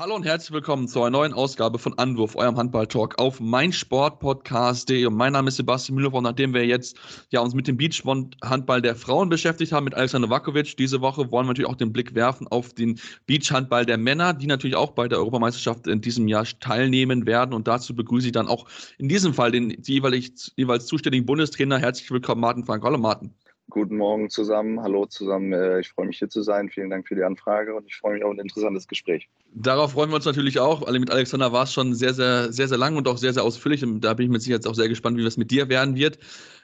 Hallo und herzlich willkommen zu einer neuen Ausgabe von Anwurf, eurem Handball-Talk auf meinsportpodcast.de. Und mein Name ist Sebastian Müller und nachdem wir jetzt ja, uns mit dem Beach-Handball der Frauen beschäftigt haben, mit Alexander Vakovic, diese Woche wollen wir natürlich auch den Blick werfen auf den Beach-Handball der Männer, die natürlich auch bei der Europameisterschaft in diesem Jahr teilnehmen werden. Und dazu begrüße ich dann auch in diesem Fall den jeweils, jeweils zuständigen Bundestrainer. Herzlich willkommen, Martin Frank. Hallo, Martin. Guten Morgen zusammen. Hallo zusammen. Äh, ich freue mich hier zu sein. Vielen Dank für die Anfrage und ich freue mich auf ein interessantes Gespräch. Darauf freuen wir uns natürlich auch. Mit Alexander war es schon sehr, sehr, sehr, sehr lang und auch sehr, sehr ausführlich. Und da bin ich mit Sicherheit auch sehr gespannt, wie das mit dir werden wird.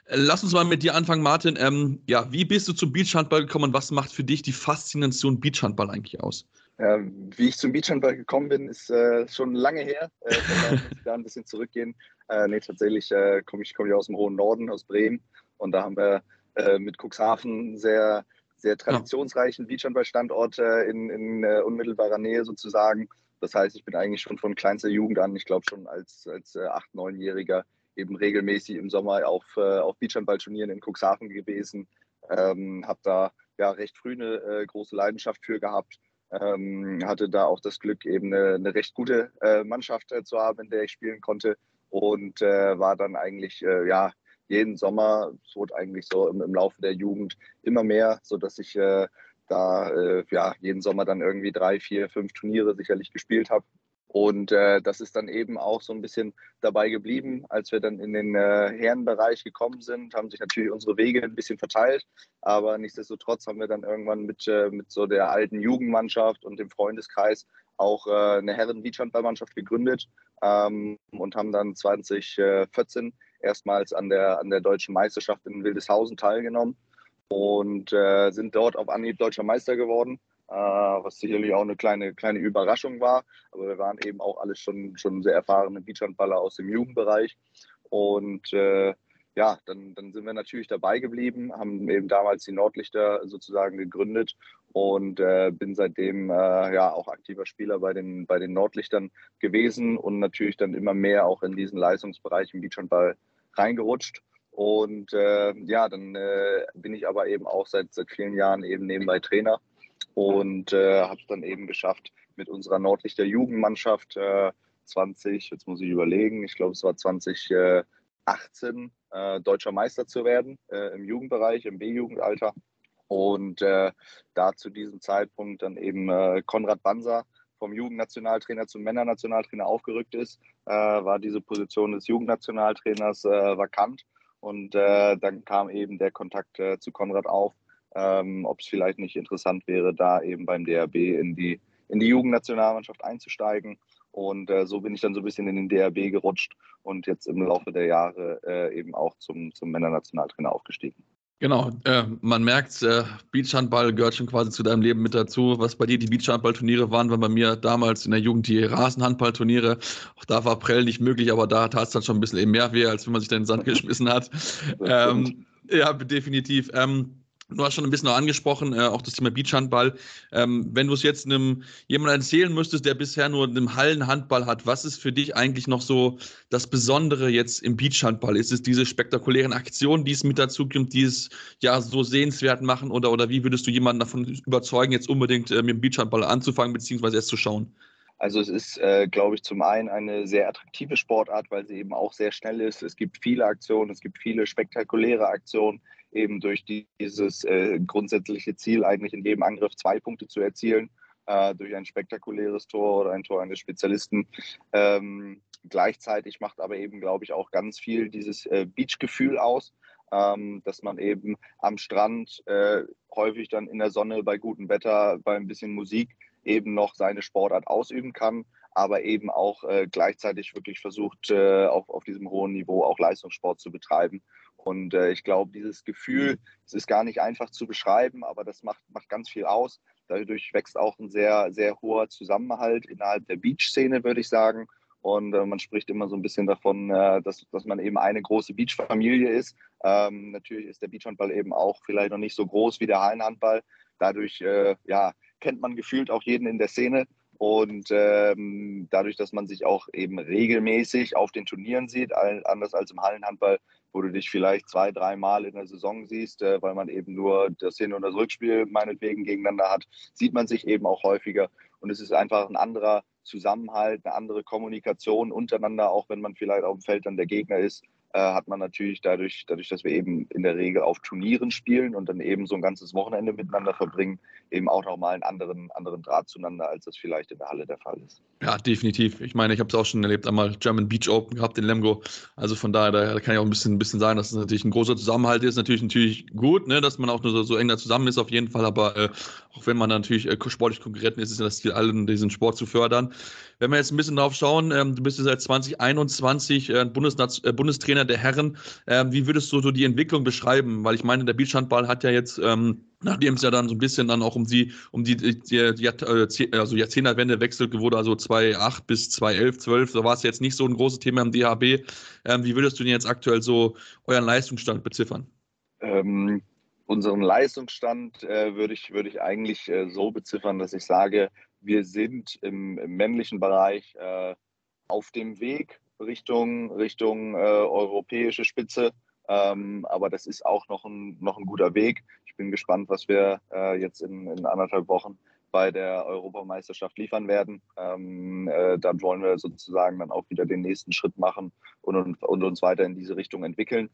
Äh, lass uns mal mit dir anfangen, Martin. Ähm, ja, wie bist du zum Beachhandball gekommen und was macht für dich die Faszination Beachhandball eigentlich aus? Ja, wie ich zum Beachhandball gekommen bin, ist äh, schon lange her. Äh, da muss ich da ein bisschen zurückgehen. Äh, nee, tatsächlich äh, komme ich, komm ich aus dem hohen Norden, aus Bremen. Und da haben wir äh, mit Cuxhaven sehr, sehr traditionsreichen. Beachhandballstandort äh, in, in äh, unmittelbarer Nähe sozusagen. Das heißt, ich bin eigentlich schon von kleinster Jugend an, ich glaube schon als, als äh, 8-, 9-Jähriger eben regelmäßig im Sommer auf, äh, auf Beachhandballturnieren in Cuxhaven gewesen. Ähm, habe da ja recht früh eine äh, große Leidenschaft für gehabt. Ähm, hatte da auch das Glück, eben eine, eine recht gute äh, Mannschaft äh, zu haben, in der ich spielen konnte und äh, war dann eigentlich ja jeden Sommer, es wurde eigentlich so im, im, Laufe der Jugend immer mehr, sodass ich äh, da äh, ja, jeden Sommer dann irgendwie drei, vier, fünf Turniere sicherlich gespielt habe. Und äh, das ist dann eben auch so ein bisschen dabei geblieben. Als wir dann in den äh, Herrenbereich gekommen sind, haben sich natürlich unsere Wege ein bisschen verteilt. Aber nichtsdestotrotz haben wir dann irgendwann mit, äh, mit so der alten Jugendmannschaft und dem Freundeskreis auch äh, eine Herren-Beachhandballmannschaft gegründet ähm, und haben dann 2014 erstmals an der, an der deutschen Meisterschaft in Wildeshausen teilgenommen und äh, sind dort auf Anhieb deutscher Meister geworden, äh, was sicherlich auch eine kleine, kleine Überraschung war. Aber wir waren eben auch alle schon, schon sehr erfahrene Beachhandballer aus dem Jugendbereich und äh, ja, dann, dann sind wir natürlich dabei geblieben, haben eben damals die Nordlichter sozusagen gegründet und äh, bin seitdem äh, ja auch aktiver Spieler bei den, bei den Nordlichtern gewesen und natürlich dann immer mehr auch in diesen Leistungsbereich im Beachhandball reingerutscht. Und äh, ja, dann äh, bin ich aber eben auch seit, seit vielen Jahren eben nebenbei Trainer und äh, habe es dann eben geschafft, mit unserer Nordlichter Jugendmannschaft 20, äh, jetzt muss ich überlegen, ich glaube es war 2018 äh, deutscher Meister zu werden äh, im Jugendbereich, im B-Jugendalter. Und äh, da zu diesem Zeitpunkt dann eben äh, Konrad Banser vom Jugendnationaltrainer zum Männernationaltrainer aufgerückt ist, äh, war diese Position des Jugendnationaltrainers äh, vakant. Und dann kam eben der Kontakt zu Konrad auf, ähm, ob es vielleicht nicht interessant wäre, da eben beim DRB in die, in die Jugendnationalmannschaft einzusteigen. Und äh, so bin ich dann so ein bisschen in den DRB gerutscht und jetzt im Laufe der Jahre äh, eben auch zum, zum Männernationaltrainer aufgestiegen. Genau, äh, man merkt, äh, Beachhandball gehört schon quasi zu deinem Leben mit dazu. Was bei dir die Beachhandballturniere waren, waren bei mir damals in der Jugend die Rasenhandballturniere. Auch da war Prell nicht möglich, aber da tat es dann schon ein bisschen eben mehr weh, als wenn man sich da in den Sand geschmissen hat. Ähm, ja, definitiv. Ähm, Du hast schon ein bisschen angesprochen, äh, auch das Thema Beachhandball. Ähm, wenn du es jetzt einem jemandem erzählen müsstest, der bisher nur einen Hallenhandball hat, was ist für dich eigentlich noch so das Besondere jetzt im Beachhandball? Ist es diese spektakulären Aktionen, die es mit dazu gibt, die es ja so sehenswert machen? Oder, oder wie würdest du jemanden davon überzeugen, jetzt unbedingt äh, mit dem Beachhandball anzufangen, beziehungsweise erst zu schauen? Also es ist, äh, glaube ich, zum einen eine sehr attraktive Sportart, weil sie eben auch sehr schnell ist. Es gibt viele Aktionen, es gibt viele spektakuläre Aktionen eben durch dieses äh, grundsätzliche Ziel, eigentlich in jedem Angriff zwei Punkte zu erzielen, äh, durch ein spektakuläres Tor oder ein Tor eines Spezialisten. Ähm, gleichzeitig macht aber eben, glaube ich, auch ganz viel dieses äh, Beach-Gefühl aus, ähm, dass man eben am Strand äh, häufig dann in der Sonne bei gutem Wetter, bei ein bisschen Musik eben noch seine Sportart ausüben kann, aber eben auch äh, gleichzeitig wirklich versucht, äh, auf, auf diesem hohen Niveau auch Leistungssport zu betreiben. Und äh, ich glaube, dieses Gefühl, es ist gar nicht einfach zu beschreiben, aber das macht, macht ganz viel aus. Dadurch wächst auch ein sehr, sehr hoher Zusammenhalt innerhalb der Beach-Szene, würde ich sagen. Und äh, man spricht immer so ein bisschen davon, äh, dass, dass man eben eine große Beachfamilie ist. Ähm, natürlich ist der Beachhandball eben auch vielleicht noch nicht so groß wie der Hallenhandball. Dadurch äh, ja, kennt man gefühlt auch jeden in der Szene. Und ähm, dadurch, dass man sich auch eben regelmäßig auf den Turnieren sieht, anders als im Hallenhandball, wo du dich vielleicht zwei, dreimal in der Saison siehst, äh, weil man eben nur das Hin- und das Rückspiel meinetwegen gegeneinander hat, sieht man sich eben auch häufiger. Und es ist einfach ein anderer Zusammenhalt, eine andere Kommunikation untereinander, auch wenn man vielleicht auf dem Feld dann der Gegner ist, hat man natürlich dadurch, dadurch, dass wir eben in der Regel auf Turnieren spielen und dann eben so ein ganzes Wochenende miteinander verbringen, eben auch nochmal einen anderen, anderen Draht zueinander, als das vielleicht in der Halle der Fall ist. Ja, definitiv. Ich meine, ich habe es auch schon erlebt, einmal German Beach Open gehabt in Lemgo. Also von daher, da kann ich auch ein bisschen, ein bisschen sagen, dass es natürlich ein großer Zusammenhalt ist. Natürlich, natürlich gut, ne, dass man auch nur so, so eng da zusammen ist, auf jeden Fall. Aber äh, auch wenn man natürlich äh, sportlich Konkurrenten ist, ist das Ziel, allen diesen Sport zu fördern. Wenn wir jetzt ein bisschen drauf schauen, ähm, du bist ja seit 2021 äh, Bundesnaz äh, Bundestrainer der Herren. Ähm, wie würdest du so die Entwicklung beschreiben? Weil ich meine, der Beachhandball hat ja jetzt, ähm, nachdem es ja dann so ein bisschen dann auch um die, um die, die, die, die äh, also Jahrzehnterwende wechselt wurde, also 2008 bis 2011, 12, da war es jetzt nicht so ein großes Thema im DHB. Ähm, wie würdest du denn jetzt aktuell so euren Leistungsstand beziffern? Ähm, unseren Leistungsstand äh, würde ich, würd ich eigentlich äh, so beziffern, dass ich sage, wir sind im, im männlichen Bereich äh, auf dem Weg Richtung, Richtung äh, europäische Spitze. Ähm, aber das ist auch noch ein, noch ein guter Weg. Ich bin gespannt, was wir äh, jetzt in, in anderthalb Wochen bei der Europameisterschaft liefern werden. Ähm, äh, dann wollen wir sozusagen dann auch wieder den nächsten Schritt machen und, und, und uns weiter in diese Richtung entwickeln.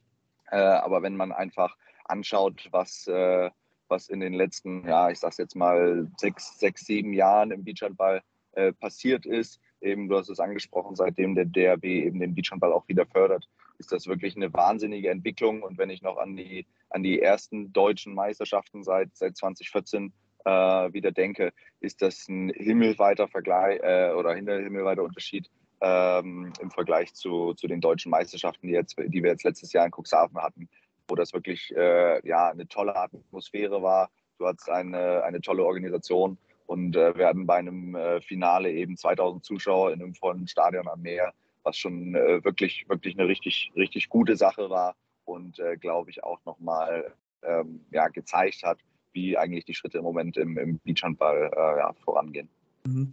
Äh, aber wenn man einfach anschaut, was, äh, was in den letzten, ja, ich sag's jetzt mal, sechs, sechs sieben Jahren im Beachhandball äh, passiert ist, eben, du hast es angesprochen, seitdem der DRB eben den Beachhandball auch wieder fördert, ist das wirklich eine wahnsinnige Entwicklung. Und wenn ich noch an die, an die ersten deutschen Meisterschaften seit, seit 2014 äh, wieder denke, ist das ein himmelweiter Vergleich äh, oder himmelweiter Unterschied ähm, im Vergleich zu, zu den deutschen Meisterschaften, die, jetzt, die wir jetzt letztes Jahr in Cuxhaven hatten, wo das wirklich äh, ja, eine tolle Atmosphäre war. Du hattest eine, eine tolle Organisation und äh, werden bei einem äh, Finale eben 2000 Zuschauer in einem vollen Stadion am Meer, was schon äh, wirklich, wirklich eine richtig, richtig gute Sache war und äh, glaube ich auch nochmal ähm, ja, gezeigt hat, wie eigentlich die Schritte im Moment im, im Beachhandball äh, ja, vorangehen. Mhm.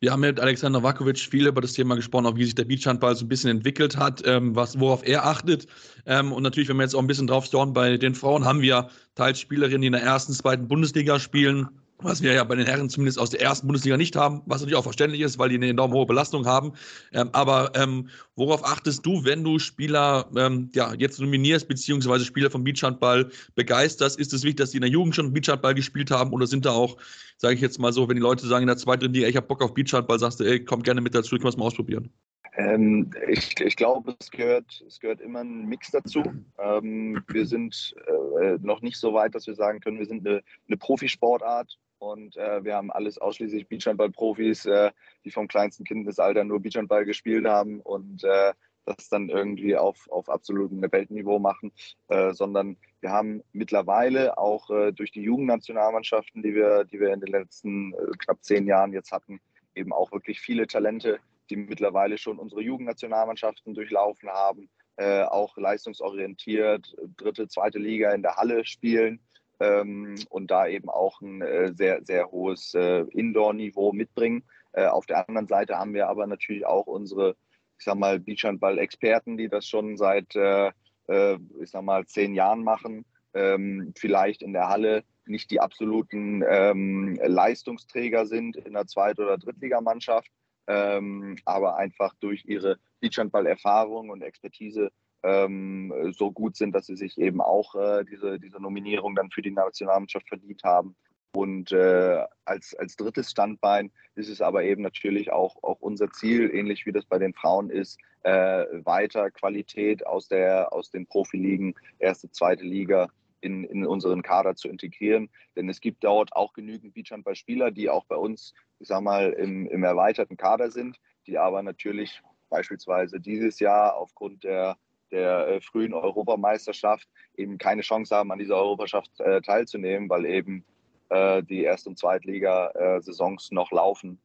Wir haben mit Alexander Vakovic viel über das Thema gesprochen, auch wie sich der Beachhandball so ein bisschen entwickelt hat, ähm, was, worauf er achtet. Ähm, und natürlich, wenn wir jetzt auch ein bisschen drauf schauen, bei den Frauen haben wir teils Spielerinnen, die in der ersten, zweiten Bundesliga spielen, was wir ja bei den Herren zumindest aus der ersten Bundesliga nicht haben, was natürlich auch verständlich ist, weil die eine enorm hohe Belastung haben. Ähm, aber ähm, worauf achtest du, wenn du Spieler ähm, ja, jetzt nominierst, beziehungsweise Spieler vom Beachhandball begeisterst? Ist es wichtig, dass die in der Jugend schon Beachhandball gespielt haben oder sind da auch, sage ich jetzt mal so, wenn die Leute sagen in der zweiten Liga, ich habe Bock auf Beachhandball, sagst du, ey, komm gerne mit dazu, können wir es mal ausprobieren? Ähm, ich, ich glaube, es gehört, es gehört immer ein Mix dazu. Ähm, wir sind äh, noch nicht so weit, dass wir sagen können, wir sind eine, eine Profisportart und äh, wir haben alles ausschließlich Beachhandball-Profis, äh, die vom kleinsten Kindesalter nur Beachhandball gespielt haben und äh, das dann irgendwie auf, auf absolutem Weltniveau machen, äh, sondern wir haben mittlerweile auch äh, durch die Jugendnationalmannschaften, die wir, die wir in den letzten äh, knapp zehn Jahren jetzt hatten, eben auch wirklich viele Talente, die mittlerweile schon unsere Jugendnationalmannschaften durchlaufen haben, auch leistungsorientiert, dritte, zweite Liga in der Halle spielen ähm, und da eben auch ein äh, sehr, sehr hohes äh, Indoor-Niveau mitbringen. Äh, auf der anderen Seite haben wir aber natürlich auch unsere, ich sag mal, Beachhandball-Experten, die das schon seit, äh, äh, ich sag mal, zehn Jahren machen. Ähm, vielleicht in der Halle nicht die absoluten ähm, Leistungsträger sind in der Zweit- oder Drittligamannschaft, ähm, aber einfach durch ihre Beachhandball-Erfahrung und Expertise ähm, so gut sind, dass sie sich eben auch äh, diese, diese Nominierung dann für die Nationalmannschaft verdient haben. Und äh, als, als drittes Standbein ist es aber eben natürlich auch, auch unser Ziel, ähnlich wie das bei den Frauen ist, äh, weiter Qualität aus, der, aus den Profiligen, erste, zweite Liga in, in unseren Kader zu integrieren. Denn es gibt dort auch genügend Beachhandballspieler, die auch bei uns, ich sag mal, im, im erweiterten Kader sind, die aber natürlich beispielsweise dieses Jahr aufgrund der der äh, frühen Europameisterschaft eben keine Chance haben, an dieser Europameisterschaft äh, teilzunehmen, weil eben äh, die Erst- und Zweitliga-Saisons noch laufen.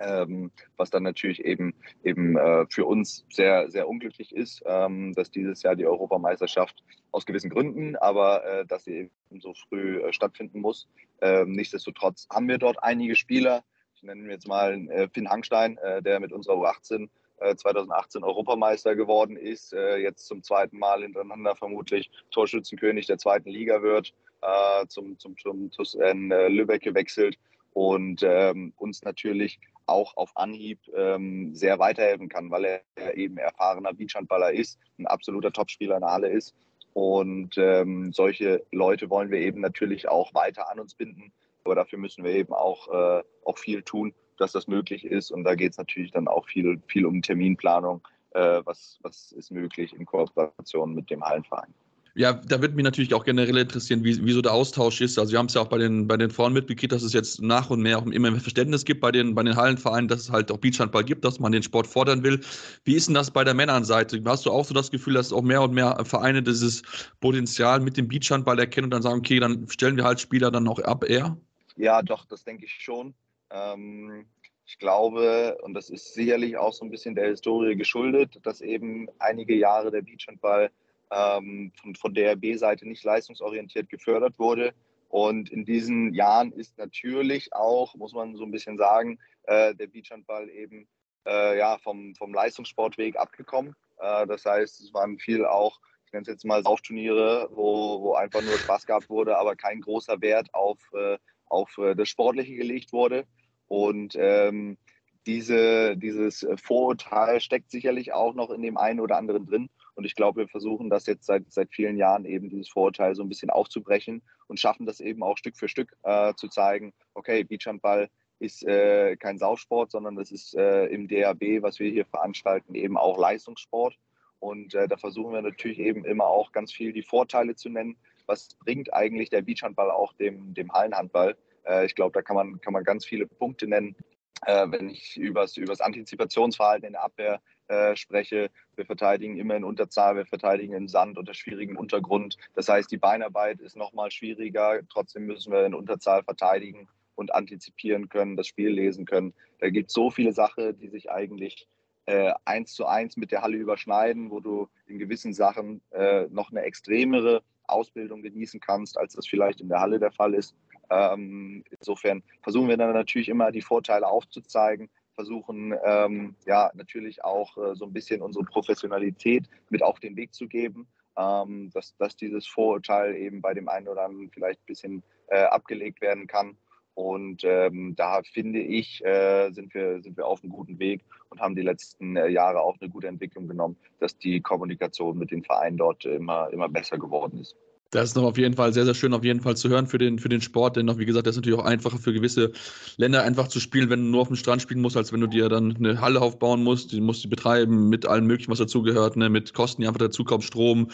Ähm, was dann natürlich eben, eben äh, für uns sehr, sehr unglücklich ist, ähm, dass dieses Jahr die Europameisterschaft aus gewissen Gründen, aber äh, dass sie eben so früh äh, stattfinden muss. Ähm, nichtsdestotrotz haben wir dort einige Spieler, ich nenne jetzt mal äh, Finn Hangstein, äh, der mit unserer U18 2018 Europameister geworden ist, jetzt zum zweiten Mal hintereinander vermutlich Torschützenkönig der zweiten Liga wird, zum, zum, zum TuS Lübeck gewechselt und ähm, uns natürlich auch auf Anhieb ähm, sehr weiterhelfen kann, weil er eben erfahrener Beachhandballer ist, ein absoluter Topspieler in der Halle ist. Und ähm, solche Leute wollen wir eben natürlich auch weiter an uns binden. Aber dafür müssen wir eben auch, äh, auch viel tun, dass das möglich ist. Und da geht es natürlich dann auch viel, viel um Terminplanung. Äh, was, was ist möglich in Kooperation mit dem Hallenverein? Ja, da würde mich natürlich auch generell interessieren, wie, wie so der Austausch ist. Also wir haben es ja auch bei den, bei den Frauen mitbekriegt, dass es jetzt nach und mehr auch immer mehr Verständnis gibt bei den, bei den Hallenvereinen, dass es halt auch Beachhandball gibt, dass man den Sport fordern will. Wie ist denn das bei der Männernseite? Hast du auch so das Gefühl, dass auch mehr und mehr Vereine dieses Potenzial mit dem Beachhandball erkennen und dann sagen, okay, dann stellen wir halt Spieler dann auch ab eher? Ja, doch, das denke ich schon. Ähm, ich glaube, und das ist sicherlich auch so ein bisschen der Historie geschuldet, dass eben einige Jahre der Beachhandball ähm, von, von DRB-Seite nicht leistungsorientiert gefördert wurde. Und in diesen Jahren ist natürlich auch, muss man so ein bisschen sagen, äh, der Beachhandball eben äh, ja, vom, vom Leistungssportweg abgekommen. Äh, das heißt, es waren viel auch, ich nenne es jetzt mal Saufturniere, wo, wo einfach nur Spaß gehabt wurde, aber kein großer Wert auf, äh, auf äh, das Sportliche gelegt wurde. Und ähm, diese, dieses Vorurteil steckt sicherlich auch noch in dem einen oder anderen drin. Und ich glaube, wir versuchen das jetzt seit, seit vielen Jahren eben dieses Vorurteil so ein bisschen aufzubrechen und schaffen das eben auch Stück für Stück äh, zu zeigen, okay, Beachhandball ist äh, kein Saufsport, sondern das ist äh, im DAB, was wir hier veranstalten, eben auch Leistungssport. Und äh, da versuchen wir natürlich eben immer auch ganz viel die Vorteile zu nennen. Was bringt eigentlich der Beachhandball auch dem, dem Hallenhandball? Äh, ich glaube, da kann man, kann man ganz viele Punkte nennen. Äh, wenn ich über das Antizipationsverhalten in der Abwehr äh, spreche. Wir verteidigen immer in Unterzahl, wir verteidigen im Sand unter schwierigem Untergrund. Das heißt, die Beinarbeit ist nochmal schwieriger. Trotzdem müssen wir in Unterzahl verteidigen und antizipieren können, das Spiel lesen können. Da gibt es so viele Sachen, die sich eigentlich äh, eins zu eins mit der Halle überschneiden, wo du in gewissen Sachen äh, noch eine extremere Ausbildung genießen kannst, als das vielleicht in der Halle der Fall ist. Ähm, insofern versuchen wir dann natürlich immer die Vorteile aufzuzeigen, versuchen ähm, ja natürlich auch äh, so ein bisschen unsere Professionalität mit auf den Weg zu geben, ähm, dass, dass dieses Vorurteil eben bei dem einen oder anderen vielleicht ein bisschen äh, abgelegt werden kann. Und ähm, da finde ich, äh, sind, wir, sind wir auf einem guten Weg und haben die letzten äh, Jahre auch eine gute Entwicklung genommen, dass die Kommunikation mit den Vereinen dort immer, immer besser geworden ist. Das ist noch auf jeden Fall sehr, sehr schön, auf jeden Fall zu hören für den, für den Sport, denn noch, wie gesagt, das ist natürlich auch einfacher für gewisse Länder einfach zu spielen, wenn du nur auf dem Strand spielen musst, als wenn du dir dann eine Halle aufbauen musst, die musst du betreiben mit allem möglichen, was dazugehört, ne, mit Kosten, die einfach dazukommen, Strom,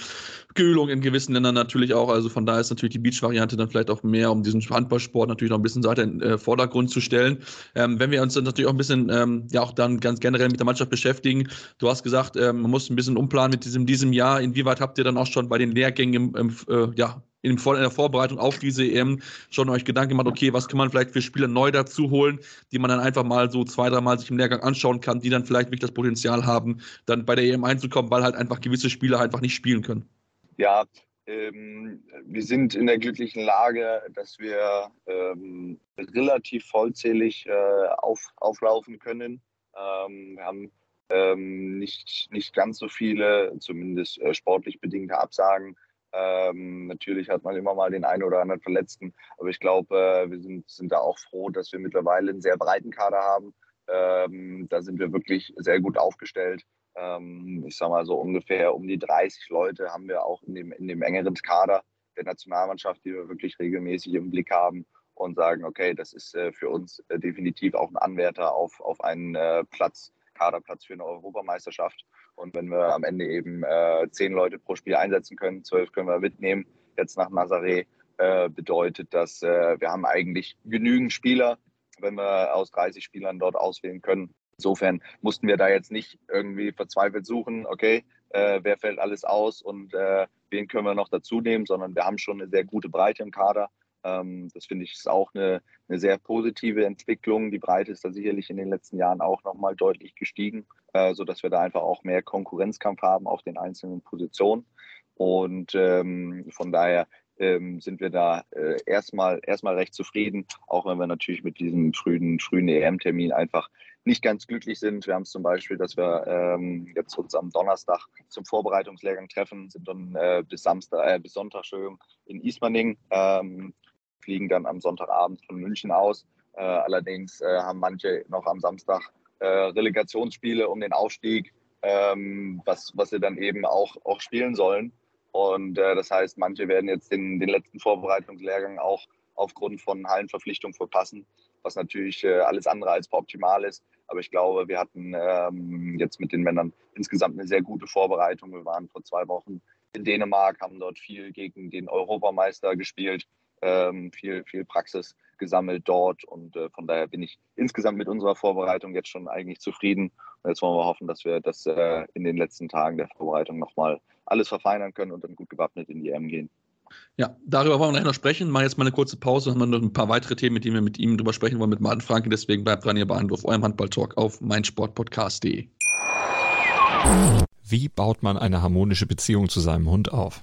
Kühlung in gewissen Ländern natürlich auch, also von daher ist natürlich die Beach-Variante dann vielleicht auch mehr, um diesen Handballsport natürlich noch ein bisschen weiter in äh, Vordergrund zu stellen. Ähm, wenn wir uns dann natürlich auch ein bisschen, ähm, ja auch dann ganz generell mit der Mannschaft beschäftigen, du hast gesagt, ähm, man muss ein bisschen umplanen mit diesem, diesem Jahr, inwieweit habt ihr dann auch schon bei den Lehrgängen im, im äh, ja, in, der Vorbereitung auf diese EM schon euch Gedanken gemacht, okay, was kann man vielleicht für Spieler neu dazu holen, die man dann einfach mal so zwei, dreimal sich im Lehrgang anschauen kann, die dann vielleicht wirklich das Potenzial haben, dann bei der EM einzukommen, weil halt einfach gewisse Spieler einfach nicht spielen können. Ja, ähm, wir sind in der glücklichen Lage, dass wir ähm, relativ vollzählig äh, auf, auflaufen können. Ähm, wir haben ähm, nicht, nicht ganz so viele, zumindest äh, sportlich bedingte Absagen ähm, natürlich hat man immer mal den einen oder anderen Verletzten, aber ich glaube, äh, wir sind, sind da auch froh, dass wir mittlerweile einen sehr breiten Kader haben. Ähm, da sind wir wirklich sehr gut aufgestellt. Ähm, ich sage mal so ungefähr um die 30 Leute haben wir auch in dem, in dem engeren Kader der Nationalmannschaft, die wir wirklich regelmäßig im Blick haben und sagen, okay, das ist äh, für uns äh, definitiv auch ein Anwärter auf, auf einen äh, Platz, Kaderplatz für eine Europameisterschaft. Und wenn wir am Ende eben äh, zehn Leute pro Spiel einsetzen können, zwölf können wir mitnehmen, jetzt nach Nazaré, äh, bedeutet das, äh, wir haben eigentlich genügend Spieler, wenn wir aus 30 Spielern dort auswählen können. Insofern mussten wir da jetzt nicht irgendwie verzweifelt suchen, okay, äh, wer fällt alles aus und äh, wen können wir noch dazu nehmen, sondern wir haben schon eine sehr gute Breite im Kader. Ähm, das finde ich ist auch eine, eine, sehr positive Entwicklung. Die Breite ist da sicherlich in den letzten Jahren auch nochmal deutlich gestiegen, äh, sodass wir da einfach auch mehr Konkurrenzkampf haben auf den einzelnen Positionen. Und ähm, von daher ähm, sind wir da äh, erstmal, erstmal recht zufrieden, auch wenn wir natürlich mit diesem frühen, frühen EM-Termin einfach nicht ganz glücklich sind. Wir haben es zum Beispiel, dass wir ähm, jetzt uns am Donnerstag zum Vorbereitungslehrgang treffen, sind dann äh, bis Samstag, äh, bis Sonntag in Ismaning, ähm, fliegen dann am Sonntagabend von München aus. Äh, allerdings äh, haben manche noch am Samstag äh, Relegationsspiele um den Aufstieg, ähm, was, was sie dann eben auch, auch spielen sollen. Und äh, das heißt, manche werden jetzt den, den letzten Vorbereitungslehrgang auch aufgrund von Hallenverpflichtungen verpassen, was natürlich äh, alles andere als optimal ist. Aber ich glaube, wir hatten ähm, jetzt mit den Männern insgesamt eine sehr gute Vorbereitung. Wir waren vor zwei Wochen in Dänemark, haben dort viel gegen den Europameister gespielt, ähm, viel, viel Praxis gesammelt dort. Und äh, von daher bin ich insgesamt mit unserer Vorbereitung jetzt schon eigentlich zufrieden. Und jetzt wollen wir hoffen, dass wir das äh, in den letzten Tagen der Vorbereitung nochmal alles verfeinern können und dann gut gewappnet in die EM gehen. Ja, darüber wollen wir gleich noch sprechen. Machen jetzt mal eine kurze Pause und haben noch ein paar weitere Themen, mit denen wir mit ihm drüber sprechen wollen, mit Martin Franke. Deswegen bleibt dran, ihr bei auf eurem Handball-Talk auf meinsportpodcast.de. Wie baut man eine harmonische Beziehung zu seinem Hund auf?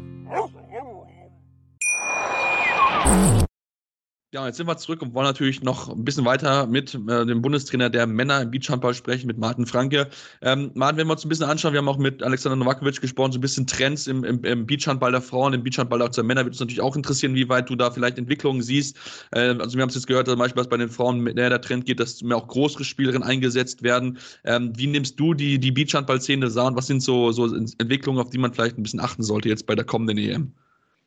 Ja, jetzt sind wir zurück und wollen natürlich noch ein bisschen weiter mit äh, dem Bundestrainer der Männer im Beachhandball sprechen, mit Martin Franke. Ähm, Martin, wenn wir uns ein bisschen anschauen, wir haben auch mit Alexander Novakovic gesprochen, so ein bisschen Trends im, im, im Beachhandball der Frauen, im Beachhandball auch der Männer, wird uns natürlich auch interessieren, wie weit du da vielleicht Entwicklungen siehst. Äh, also wir haben es jetzt gehört, dass zum Beispiel, dass bei den Frauen mehr der Trend geht, dass mehr auch größere Spielerinnen eingesetzt werden. Ähm, wie nimmst du die, die Beachhandball-Szene da und was sind so, so Entwicklungen, auf die man vielleicht ein bisschen achten sollte jetzt bei der kommenden EM?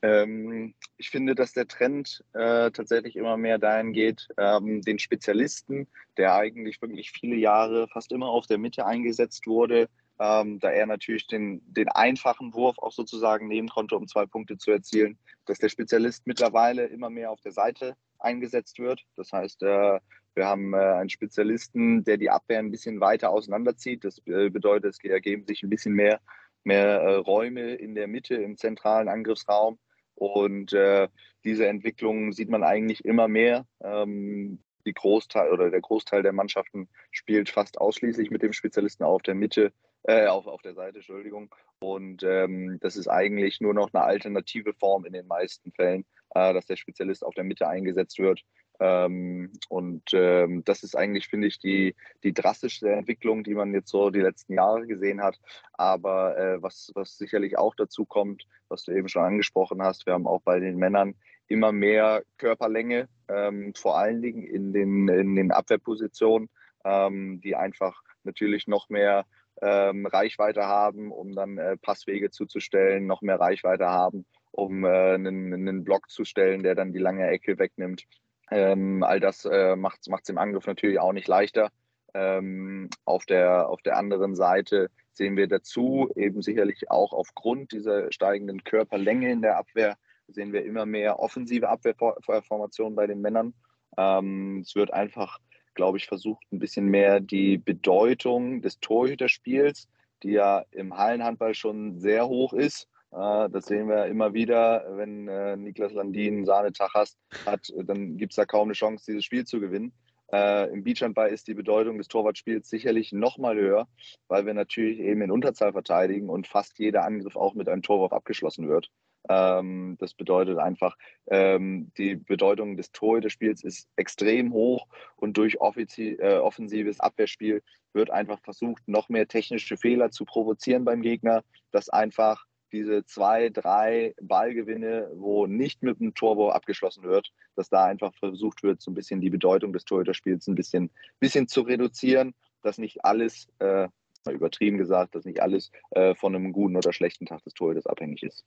Ähm, ich finde, dass der Trend äh, tatsächlich immer mehr dahin geht, ähm, den Spezialisten, der eigentlich wirklich viele Jahre fast immer auf der Mitte eingesetzt wurde, ähm, da er natürlich den, den einfachen Wurf auch sozusagen nehmen konnte, um zwei Punkte zu erzielen, dass der Spezialist mittlerweile immer mehr auf der Seite eingesetzt wird. Das heißt, äh, wir haben äh, einen Spezialisten, der die Abwehr ein bisschen weiter auseinanderzieht. Das äh, bedeutet, es ergeben sich ein bisschen mehr, mehr äh, Räume in der Mitte, im zentralen Angriffsraum. Und äh, diese Entwicklung sieht man eigentlich immer mehr. Ähm, die Großteil oder der Großteil der Mannschaften spielt fast ausschließlich mit dem Spezialisten auf der Mitte, äh, auf, auf der Seite, Entschuldigung. Und ähm, das ist eigentlich nur noch eine alternative Form in den meisten Fällen, äh, dass der Spezialist auf der Mitte eingesetzt wird. Ähm, und ähm, das ist eigentlich, finde ich, die, die drastischste Entwicklung, die man jetzt so die letzten Jahre gesehen hat. Aber äh, was, was sicherlich auch dazu kommt, was du eben schon angesprochen hast, wir haben auch bei den Männern immer mehr Körperlänge, ähm, vor allen Dingen in den, in den Abwehrpositionen, ähm, die einfach natürlich noch mehr ähm, Reichweite haben, um dann äh, Passwege zuzustellen, noch mehr Reichweite haben, um äh, einen, einen Block zu stellen, der dann die lange Ecke wegnimmt. Ähm, all das äh, macht es im Angriff natürlich auch nicht leichter. Ähm, auf, der, auf der anderen Seite sehen wir dazu eben sicherlich auch aufgrund dieser steigenden Körperlänge in der Abwehr, sehen wir immer mehr offensive Abwehrformationen bei den Männern. Ähm, es wird einfach, glaube ich, versucht, ein bisschen mehr die Bedeutung des Torhüterspiels, die ja im Hallenhandball schon sehr hoch ist, das sehen wir immer wieder, wenn äh, Niklas Landin einen Sahnetag hat, dann gibt es da kaum eine Chance, dieses Spiel zu gewinnen. Äh, Im Beachhandball ist die Bedeutung des Torwartspiels sicherlich noch mal höher, weil wir natürlich eben in Unterzahl verteidigen und fast jeder Angriff auch mit einem Torwurf abgeschlossen wird. Ähm, das bedeutet einfach, ähm, die Bedeutung des Torhüterspiels ist extrem hoch und durch äh, offensives Abwehrspiel wird einfach versucht, noch mehr technische Fehler zu provozieren beim Gegner, dass einfach diese zwei, drei Ballgewinne, wo nicht mit einem Torwurf abgeschlossen wird, dass da einfach versucht wird, so ein bisschen die Bedeutung des Torhüterspiels ein bisschen, bisschen zu reduzieren, dass nicht alles, äh, übertrieben gesagt, dass nicht alles äh, von einem guten oder schlechten Tag des Torhüters abhängig ist.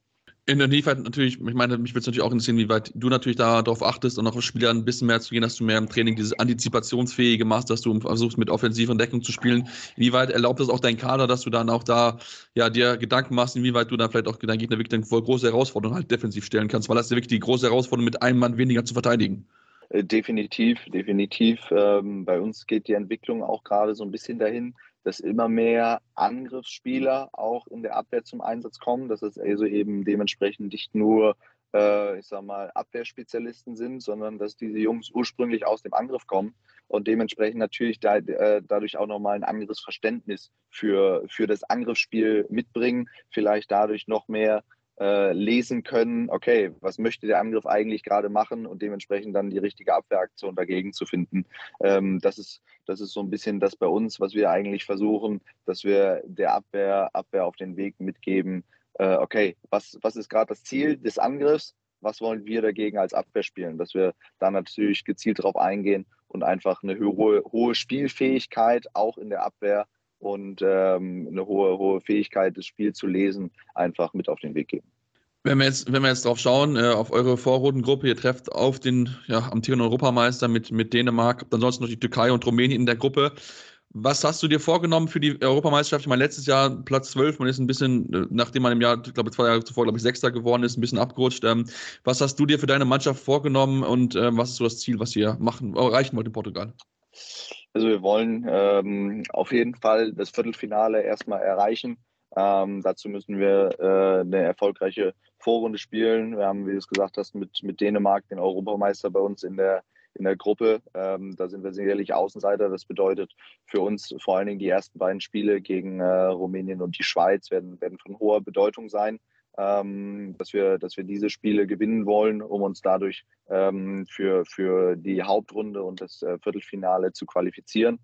Inwieweit natürlich, ich meine, mich würde es natürlich auch interessieren, wie weit du natürlich darauf achtest und auch als Spieler ein bisschen mehr zu gehen, dass du mehr im Training dieses Antizipationsfähige machst, dass du versuchst, mit offensiver Deckung zu spielen. Inwieweit erlaubt das auch dein Kader, dass du dann auch da ja, dir Gedanken machst, inwieweit du dann vielleicht auch deinen Gegner wirklich vor große Herausforderungen halt defensiv stellen kannst, weil das ist ja wirklich die große Herausforderung, mit einem Mann weniger zu verteidigen. Äh, definitiv, definitiv. Ähm, bei uns geht die Entwicklung auch gerade so ein bisschen dahin, dass immer mehr Angriffsspieler auch in der Abwehr zum Einsatz kommen, dass es also eben dementsprechend nicht nur äh, ich sag mal, Abwehrspezialisten sind, sondern dass diese Jungs ursprünglich aus dem Angriff kommen und dementsprechend natürlich da, äh, dadurch auch nochmal ein anderes Verständnis für, für das Angriffsspiel mitbringen, vielleicht dadurch noch mehr äh, lesen können, okay, was möchte der Angriff eigentlich gerade machen und dementsprechend dann die richtige Abwehraktion dagegen zu finden. Ähm, das, ist, das ist so ein bisschen das bei uns, was wir eigentlich versuchen, dass wir der Abwehr, Abwehr auf den Weg mitgeben, äh, okay, was, was ist gerade das Ziel des Angriffs? Was wollen wir dagegen als Abwehr spielen? Dass wir da natürlich gezielt darauf eingehen und einfach eine hohe, hohe Spielfähigkeit auch in der Abwehr und ähm, eine hohe, hohe Fähigkeit, das Spiel zu lesen, einfach mit auf den Weg geben. Wenn wir jetzt, wenn wir jetzt drauf schauen, äh, auf eure Vorrundengruppe, ihr trefft auf den ja, amtierenden Europameister mit, mit Dänemark, dann sonst noch die Türkei und Rumänien in der Gruppe. Was hast du dir vorgenommen für die Europameisterschaft? Ich meine, letztes Jahr Platz 12, man ist ein bisschen, äh, nachdem man im Jahr, ich glaube, zwei Jahre zuvor, glaube ich, Sechster geworden ist, ein bisschen abgerutscht. Ähm, was hast du dir für deine Mannschaft vorgenommen und ähm, was ist so das Ziel, was ihr machen, erreichen wollt in Portugal? Also wir wollen ähm, auf jeden Fall das Viertelfinale erstmal erreichen. Ähm, dazu müssen wir äh, eine erfolgreiche Vorrunde spielen. Wir haben, wie du es gesagt hast, mit, mit Dänemark den Europameister bei uns in der in der Gruppe. Ähm, da sind wir sicherlich Außenseiter. Das bedeutet für uns vor allen Dingen die ersten beiden Spiele gegen äh, Rumänien und die Schweiz werden, werden von hoher Bedeutung sein. Ähm, dass, wir, dass wir diese Spiele gewinnen wollen, um uns dadurch ähm, für, für die Hauptrunde und das äh, Viertelfinale zu qualifizieren.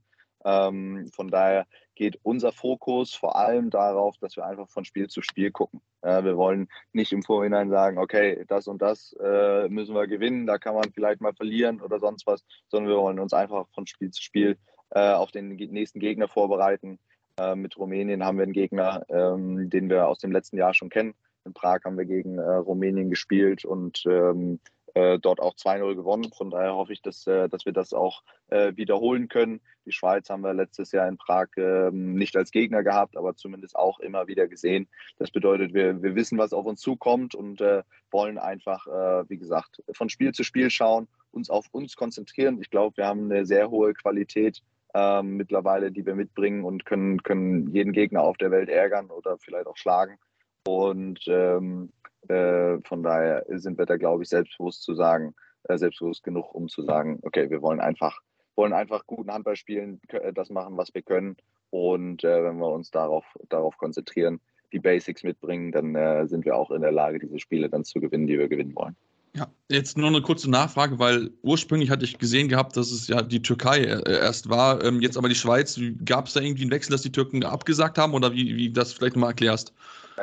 Ähm, von daher geht unser Fokus vor allem darauf, dass wir einfach von Spiel zu Spiel gucken. Äh, wir wollen nicht im Vorhinein sagen, okay, das und das äh, müssen wir gewinnen, da kann man vielleicht mal verlieren oder sonst was, sondern wir wollen uns einfach von Spiel zu Spiel äh, auf den nächsten Gegner vorbereiten. Äh, mit Rumänien haben wir einen Gegner, ähm, den wir aus dem letzten Jahr schon kennen. In Prag haben wir gegen äh, Rumänien gespielt und ähm, äh, dort auch 2-0 gewonnen. Von daher hoffe ich, dass, äh, dass wir das auch äh, wiederholen können. Die Schweiz haben wir letztes Jahr in Prag ähm, nicht als Gegner gehabt, aber zumindest auch immer wieder gesehen. Das bedeutet, wir, wir wissen, was auf uns zukommt und äh, wollen einfach, äh, wie gesagt, von Spiel zu Spiel schauen, uns auf uns konzentrieren. Ich glaube, wir haben eine sehr hohe Qualität ähm, mittlerweile, die wir mitbringen und können, können jeden Gegner auf der Welt ärgern oder vielleicht auch schlagen. Und ähm, äh, von daher sind wir da, glaube ich, selbstbewusst zu sagen, äh, selbstbewusst genug, um zu sagen, okay, wir wollen einfach, wollen einfach guten Handball spielen, das machen, was wir können. Und äh, wenn wir uns darauf, darauf konzentrieren, die Basics mitbringen, dann äh, sind wir auch in der Lage, diese Spiele dann zu gewinnen, die wir gewinnen wollen. Ja, jetzt nur eine kurze Nachfrage, weil ursprünglich hatte ich gesehen gehabt, dass es ja die Türkei äh, erst war, ähm, jetzt aber die Schweiz. Gab es da irgendwie einen Wechsel, dass die Türken abgesagt haben oder wie, wie das vielleicht nochmal erklärst?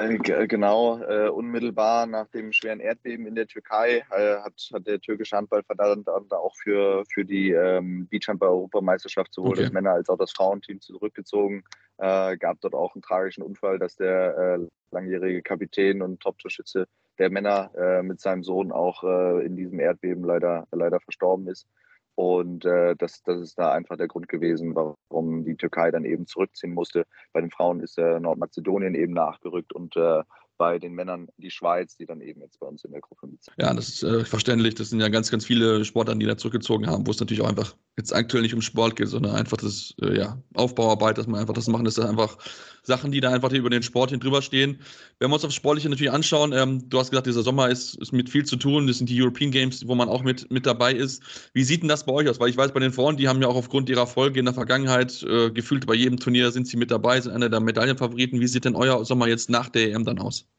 Äh, genau, äh, unmittelbar nach dem schweren Erdbeben in der Türkei äh, hat, hat der türkische Handballverband auch für, für die ähm, Beachhandball-Europameisterschaft sowohl okay. das Männer- als auch das Frauenteam zurückgezogen. Äh, gab dort auch einen tragischen Unfall, dass der äh, langjährige Kapitän und Top-Torschütze der Männer äh, mit seinem Sohn auch in diesem Erdbeben leider, leider verstorben ist. Und äh, das, das ist da einfach der Grund gewesen, warum die Türkei dann eben zurückziehen musste. Bei den Frauen ist äh, Nordmazedonien eben nachgerückt und äh, bei den Männern die Schweiz, die dann eben jetzt bei uns in der Gruppe mit sind. Ja, das ist äh, verständlich. Das sind ja ganz, ganz viele Sportler, die da zurückgezogen haben, wo es natürlich auch einfach jetzt aktuell nicht um Sport geht, sondern einfach das äh, ja, Aufbauarbeit, dass man einfach das machen, das sind einfach Sachen, die da einfach über den Sport hin drüber stehen. Wenn wir uns auf Sportliche natürlich anschauen, ähm, du hast gesagt, dieser Sommer ist, ist mit viel zu tun. Das sind die European Games, wo man auch mit, mit dabei ist. Wie sieht denn das bei euch aus? Weil ich weiß, bei den Frauen, die haben ja auch aufgrund ihrer Folge in der Vergangenheit äh, gefühlt bei jedem Turnier sind sie mit dabei, sind einer der Medaillenfavoriten. Wie sieht denn euer Sommer jetzt nach der EM dann aus?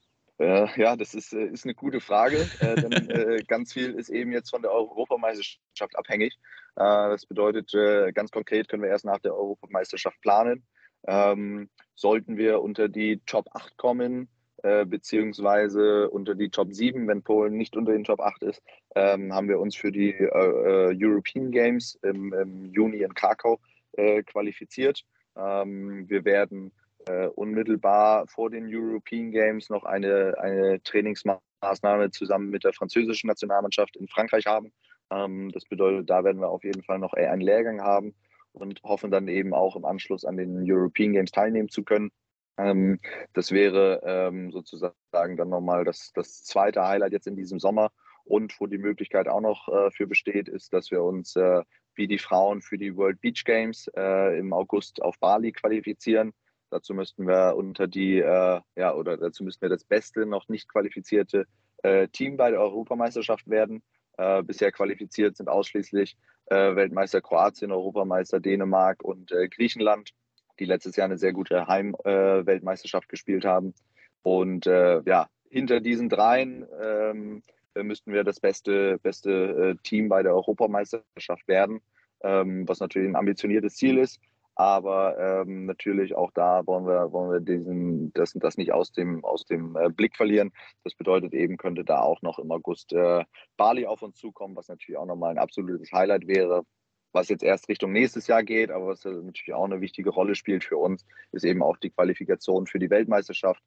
Ja, das ist, äh, ist eine gute Frage, äh, denn äh, ganz viel ist eben jetzt von der Europameisterschaft abhängig. Das bedeutet, ganz konkret können wir erst nach der Europameisterschaft planen. Ähm, sollten wir unter die Top 8 kommen, beziehungsweise unter die Top 7, wenn Polen nicht unter den Top 8 ist, ähm, haben wir uns für die European Games im, im, Juni in Krakau qualifiziert. Ähm, wir werden äh, unmittelbar vor den European Games noch eine, eine Trainingsmaßnahme zusammen mit der französischen Nationalmannschaft in Frankreich haben. Ähm, das bedeutet, da werden wir auf jeden Fall noch einen Lehrgang haben und hoffen dann eben auch im Anschluss an den European Games teilnehmen zu können. Ähm, das wäre ähm, sozusagen dann nochmal das, das zweite Highlight jetzt in diesem Sommer. Und wo die Möglichkeit auch noch äh, für besteht, ist, dass wir uns äh, wie die Frauen für die World Beach Games äh, im August auf Bali qualifizieren. Dazu müssten wir unter die, äh, ja, oder dazu müssten wir das beste noch nicht qualifizierte äh, Team bei der Europameisterschaft werden. Äh, bisher qualifiziert sind ausschließlich äh, Weltmeister Kroatien, Europameister Dänemark und äh, Griechenland, die letztes Jahr eine sehr gute Heim-Weltmeisterschaft gespielt haben. Und ja, hinter diesen dreien ähm, müssten wir das beste, beste Team bei der Europameisterschaft werden, ähm, was natürlich ein ambitioniertes Ziel ist. Aber ähm, natürlich auch da wollen wir, wollen wir diesen, das, das nicht aus dem, aus dem äh, Blick verlieren. Das bedeutet eben, könnte da auch noch im August äh, Bali auf uns zukommen, was natürlich auch nochmal ein absolutes Highlight wäre. Was jetzt erst Richtung nächstes Jahr geht, aber was natürlich auch eine wichtige Rolle spielt für uns, ist eben auch die Qualifikation für die Weltmeisterschaft.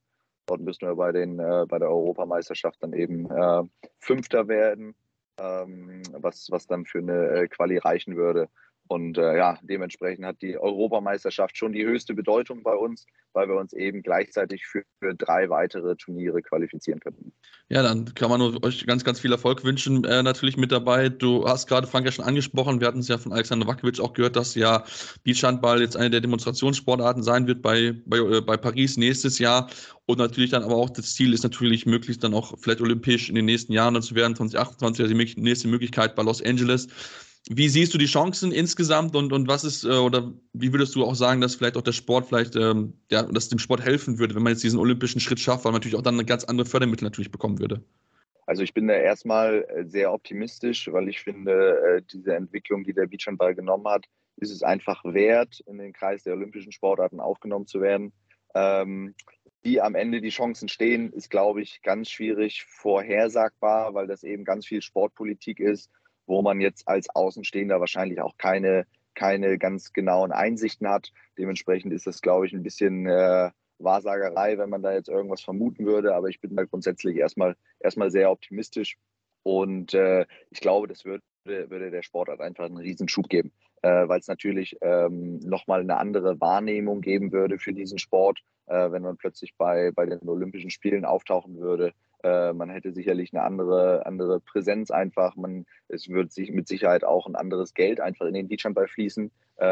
Dort müssen wir bei, den, äh, bei der Europameisterschaft dann eben äh, Fünfter werden, ähm, was, was dann für eine äh, Quali reichen würde. Und äh, ja, dementsprechend hat die Europameisterschaft schon die höchste Bedeutung bei uns, weil wir uns eben gleichzeitig für, für drei weitere Turniere qualifizieren könnten. Ja, dann kann man euch ganz, ganz viel Erfolg wünschen. Äh, natürlich mit dabei. Du hast gerade Frank ja schon angesprochen. Wir hatten es ja von Alexander Wackewitsch auch gehört, dass ja Beachhandball jetzt eine der Demonstrationssportarten sein wird bei, bei, äh, bei Paris nächstes Jahr. Und natürlich dann aber auch das Ziel ist natürlich möglichst dann auch vielleicht olympisch in den nächsten Jahren zu werden. 2028 also die nächste Möglichkeit bei Los Angeles. Wie siehst du die Chancen insgesamt und, und was ist, äh, oder wie würdest du auch sagen, dass vielleicht auch der Sport vielleicht, ähm, ja, dass dem Sport helfen würde, wenn man jetzt diesen olympischen Schritt schafft, weil man natürlich auch dann ganz andere Fördermittel natürlich bekommen würde? Also ich bin da erstmal äh, sehr optimistisch, weil ich finde, äh, diese Entwicklung, die der Beachhandball genommen hat, ist es einfach wert, in den Kreis der olympischen Sportarten aufgenommen zu werden. Ähm, wie am Ende die Chancen stehen, ist, glaube ich, ganz schwierig vorhersagbar, weil das eben ganz viel Sportpolitik ist wo man jetzt als Außenstehender wahrscheinlich auch keine, keine ganz genauen Einsichten hat. Dementsprechend ist das, glaube ich, ein bisschen äh, Wahrsagerei, wenn man da jetzt irgendwas vermuten würde. Aber ich bin da grundsätzlich erstmal, erstmal sehr optimistisch. Und äh, ich glaube, das würde, würde der Sportart einfach einen Riesenschub geben, äh, weil es natürlich ähm, nochmal eine andere Wahrnehmung geben würde für diesen Sport, äh, wenn man plötzlich bei, bei den Olympischen Spielen auftauchen würde. Äh, man hätte sicherlich eine andere, andere Präsenz einfach. Man, es wird sich mit Sicherheit auch ein anderes Geld einfach in den Beachhandball fließen, äh,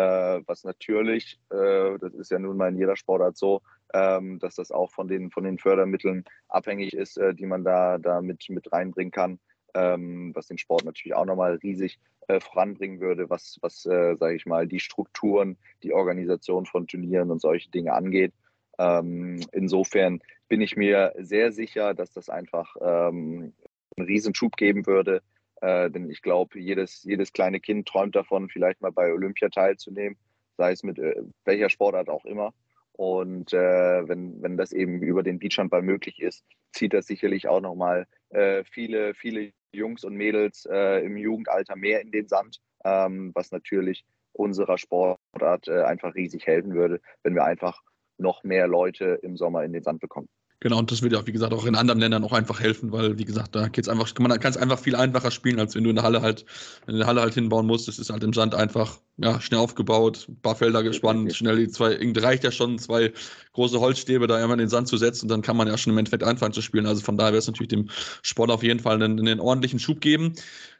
was natürlich, äh, das ist ja nun mal in jeder Sportart so, ähm, dass das auch von den, von den Fördermitteln abhängig ist, äh, die man da, da mit, mit reinbringen kann, ähm, was den Sport natürlich auch nochmal riesig äh, voranbringen würde, was, was äh, sage ich mal, die Strukturen, die Organisation von Turnieren und solche Dinge angeht. Ähm, insofern bin ich mir sehr sicher, dass das einfach ähm, einen Riesenschub geben würde. Äh, denn ich glaube, jedes, jedes kleine Kind träumt davon, vielleicht mal bei Olympia teilzunehmen, sei es mit äh, welcher Sportart auch immer. Und äh, wenn, wenn das eben über den Beachhandball möglich ist, zieht das sicherlich auch nochmal äh, viele, viele Jungs und Mädels äh, im Jugendalter mehr in den Sand, ähm, was natürlich unserer Sportart äh, einfach riesig helfen würde, wenn wir einfach noch mehr Leute im Sommer in den Sand bekommen. Genau, und das wird ja, wie gesagt, auch in anderen Ländern auch einfach helfen, weil, wie gesagt, da geht's einfach, man kann es einfach viel einfacher spielen, als wenn du in der Halle halt, in der Halle halt hinbauen musst. Das ist halt im Sand einfach, ja, schnell aufgebaut, ein paar Felder gespannt, okay. schnell die zwei, reicht ja schon, zwei große Holzstäbe da einmal in den Sand zu setzen, und dann kann man ja schon im Endeffekt anfangen zu spielen. Also von daher wäre es natürlich dem Sport auf jeden Fall einen, einen ordentlichen Schub geben.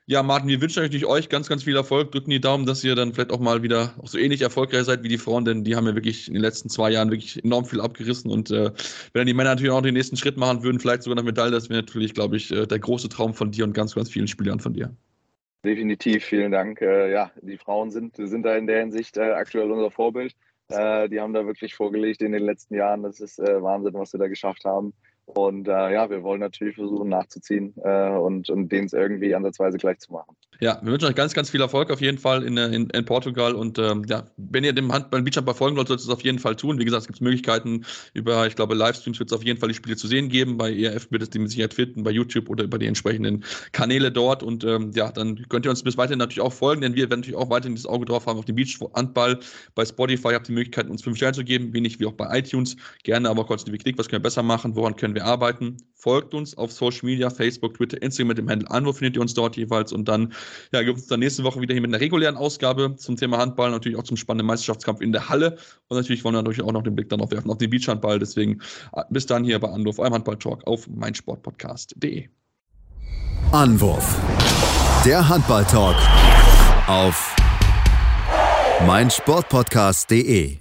Ja, Martin, wir wünschen natürlich euch ganz, ganz viel Erfolg. Drücken die Daumen, dass ihr dann vielleicht auch mal wieder auch so ähnlich erfolgreich seid wie die Frauen, denn die haben ja wirklich in den letzten zwei Jahren wirklich enorm viel abgerissen. Und äh, wenn dann die Männer natürlich auch den nächsten Schritt machen würden, vielleicht sogar eine Medaille, das wäre natürlich, glaube ich, äh, der große Traum von dir und ganz, ganz vielen Spielern von dir. Definitiv, vielen Dank. Äh, ja, die Frauen sind, sind da in der Hinsicht äh, aktuell unser Vorbild. Äh, die haben da wirklich vorgelegt in den letzten Jahren. Das ist äh, Wahnsinn, was sie da geschafft haben. Und äh, ja, wir wollen natürlich versuchen nachzuziehen äh, und, und denen es irgendwie ansatzweise gleich zu machen. Ja, wir wünschen euch ganz, ganz viel Erfolg auf jeden Fall in, in, in Portugal. Und ähm, ja, wenn ihr dem Handball Beachhandball folgen wollt, solltet ihr es auf jeden Fall tun. Wie gesagt, es gibt Möglichkeiten über, ich glaube, Livestreams wird es auf jeden Fall die Spiele zu sehen geben. Bei ERF wird es die mit Sicherheit finden, bei YouTube oder über die entsprechenden Kanäle dort. Und ähm, ja, dann könnt ihr uns bis weiterhin natürlich auch folgen, denn wir werden natürlich auch weiterhin das Auge drauf haben auf den Beachhandball. Bei Spotify habt ihr die Möglichkeit, uns fünf Sterne zu geben, wenig wie auch bei iTunes. Gerne aber kurz die Klick, was können wir besser machen, woran können wir arbeiten. Folgt uns auf Social Media, Facebook, Twitter, Instagram mit dem Handel Anwurf findet ihr uns dort jeweils. Und dann ja, gibt es dann nächste Woche wieder hier mit einer regulären Ausgabe zum Thema Handball, natürlich auch zum spannenden Meisterschaftskampf in der Halle. Und natürlich wollen wir natürlich auch noch den Blick darauf werfen, auf den Beachhandball. Deswegen äh, bis dann hier bei Anwurf, eurem Handball-Talk auf meinsportpodcast.de. Anwurf. Der Handball-Talk auf mein Sportpodcast.de